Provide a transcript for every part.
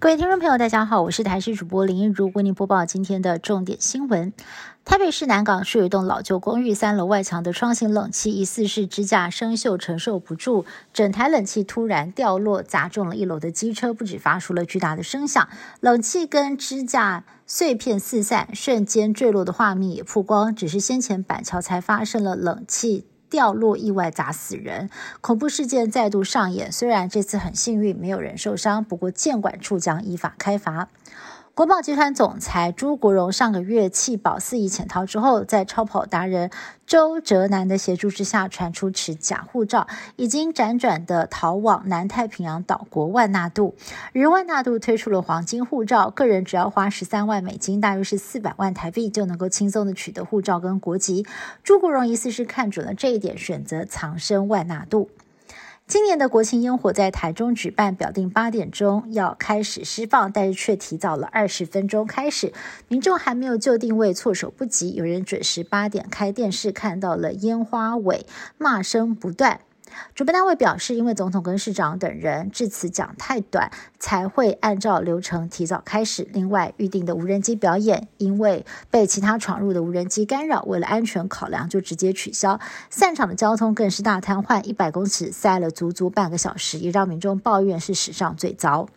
各位听众朋友，大家好，我是台视主播林一如，为您播报今天的重点新闻。台北市南港是有一栋老旧公寓，三楼外墙的窗型冷气疑似是支架生锈承受不住，整台冷气突然掉落，砸中了一楼的机车，不止发出了巨大的声响，冷气跟支架碎片四散，瞬间坠落的画面也曝光。只是先前板桥才发生了冷气。掉落意外砸死人，恐怖事件再度上演。虽然这次很幸运，没有人受伤，不过监管处将依法开罚。国宝集团总裁朱国荣上个月弃保四亿潜逃之后，在超跑达人周哲南的协助之下，传出持假护照，已经辗转的逃往南太平洋岛国万纳度。而万纳度推出了黄金护照，个人只要花十三万美金，大约是四百万台币，就能够轻松的取得护照跟国籍。朱国荣疑似是看准了这一点，选择藏身万纳度。今年的国庆烟火在台中举办，表定八点钟要开始释放，但是却提早了二十分钟开始。民众还没有就定位，措手不及。有人准时八点开电视，看到了烟花尾，骂声不断。主办单位表示，因为总统跟市长等人致辞讲太短，才会按照流程提早开始。另外，预定的无人机表演因为被其他闯入的无人机干扰，为了安全考量，就直接取消。散场的交通更是大瘫痪，一百公尺塞了足足半个小时，也让民众抱怨是史上最糟。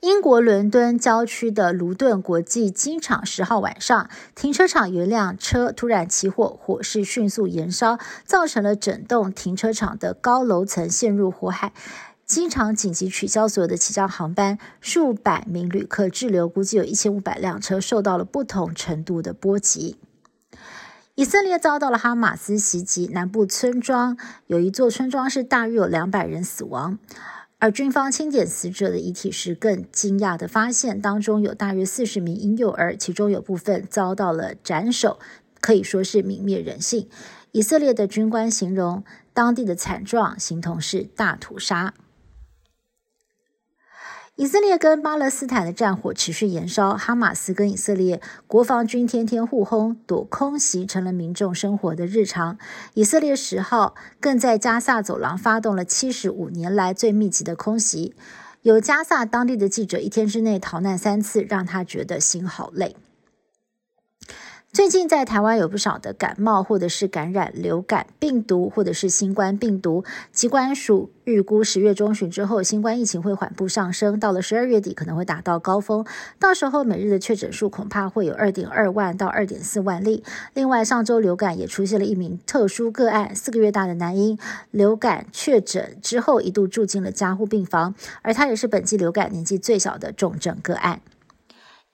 英国伦敦郊区的卢顿国际机场十号晚上，停车场有一辆车突然起火，火势迅速延烧，造成了整栋停车场的高楼层陷入火海。机场紧急取消所有的起降航班，数百名旅客滞留，估计有一千五百辆车受到了不同程度的波及。以色列遭到了哈马斯袭击，南部村庄有一座村庄是大约有两百人死亡。而军方清点死者的遗体时，更惊讶地发现，当中有大约四十名婴幼儿，其中有部分遭到了斩首，可以说是泯灭人性。以色列的军官形容当地的惨状，形同是大屠杀。以色列跟巴勒斯坦的战火持续延烧，哈马斯跟以色列国防军天天互轰，躲空袭成了民众生活的日常。以色列十号更在加萨走廊发动了七十五年来最密集的空袭，有加萨当地的记者一天之内逃难三次，让他觉得心好累。最近在台湾有不少的感冒，或者是感染流感病毒，或者是新冠病毒。疾管署预估十月中旬之后，新冠疫情会缓步上升，到了十二月底可能会达到高峰，到时候每日的确诊数恐怕会有二点二万到二点四万例。另外，上周流感也出现了一名特殊个案，四个月大的男婴流感确诊之后一度住进了加护病房，而他也是本季流感年纪最小的重症个案。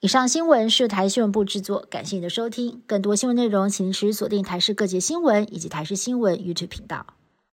以上新闻是台新闻部制作，感谢你的收听。更多新闻内容，请持续锁定台视各界新闻以及台视新闻 YouTube 频道。